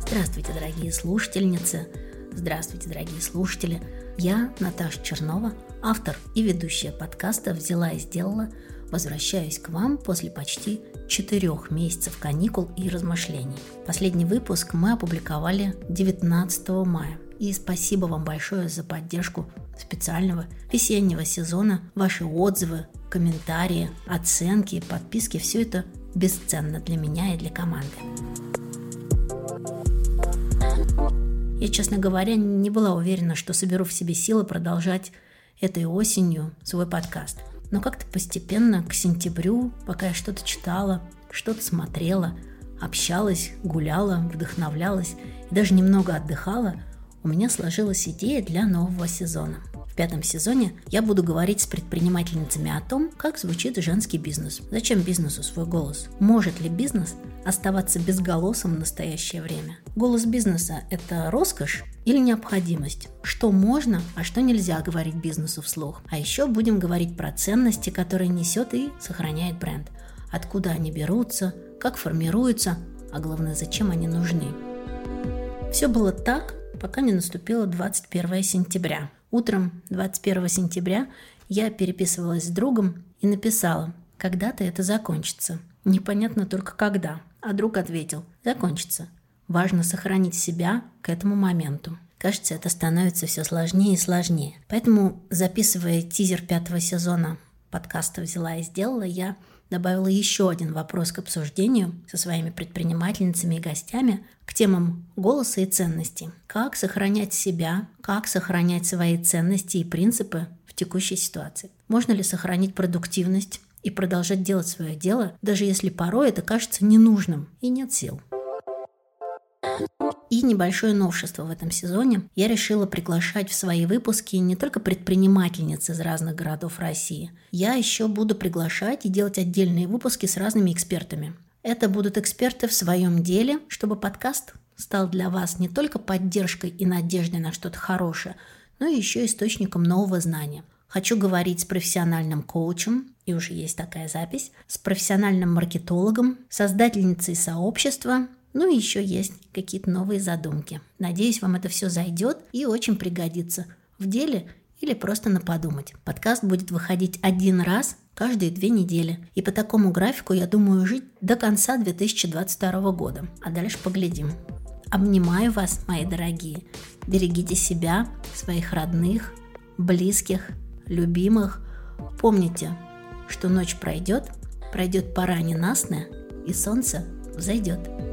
Здравствуйте, дорогие слушательницы! Здравствуйте, дорогие слушатели! Я, Наташа Чернова, автор и ведущая подкаста «Взяла и сделала», возвращаюсь к вам после почти четырех месяцев каникул и размышлений. Последний выпуск мы опубликовали 19 мая. И спасибо вам большое за поддержку специального весеннего сезона. Ваши отзывы, комментарии, оценки, подписки – все это бесценно для меня и для команды. Я, честно говоря, не была уверена, что соберу в себе силы продолжать этой осенью свой подкаст. Но как-то постепенно к сентябрю, пока я что-то читала, что-то смотрела, общалась, гуляла, вдохновлялась и даже немного отдыхала – у меня сложилась идея для нового сезона. В пятом сезоне я буду говорить с предпринимательницами о том, как звучит женский бизнес. Зачем бизнесу свой голос? Может ли бизнес оставаться безголосым в настоящее время? Голос бизнеса – это роскошь или необходимость? Что можно, а что нельзя говорить бизнесу вслух? А еще будем говорить про ценности, которые несет и сохраняет бренд. Откуда они берутся, как формируются, а главное, зачем они нужны. Все было так, пока не наступило 21 сентября. Утром 21 сентября я переписывалась с другом и написала «Когда-то это закончится». Непонятно только когда. А друг ответил «Закончится. Важно сохранить себя к этому моменту». Кажется, это становится все сложнее и сложнее. Поэтому, записывая тизер пятого сезона подкаста «Взяла и сделала», я добавила еще один вопрос к обсуждению со своими предпринимательницами и гостями к темам голоса и ценностей. Как сохранять себя, как сохранять свои ценности и принципы в текущей ситуации. Можно ли сохранить продуктивность и продолжать делать свое дело, даже если порой это кажется ненужным и нет сил. И небольшое новшество в этом сезоне. Я решила приглашать в свои выпуски не только предпринимательниц из разных городов России. Я еще буду приглашать и делать отдельные выпуски с разными экспертами. Это будут эксперты в своем деле, чтобы подкаст стал для вас не только поддержкой и надеждой на что-то хорошее, но и еще источником нового знания. Хочу говорить с профессиональным коучем, и уже есть такая запись, с профессиональным маркетологом, создательницей сообщества, ну и еще есть какие-то новые задумки. Надеюсь, вам это все зайдет и очень пригодится в деле или просто на подумать. Подкаст будет выходить один раз каждые две недели. И по такому графику я думаю жить до конца 2022 года. А дальше поглядим. Обнимаю вас, мои дорогие. Берегите себя, своих родных, близких, любимых. Помните, что ночь пройдет, пройдет пора ненастная, и солнце взойдет.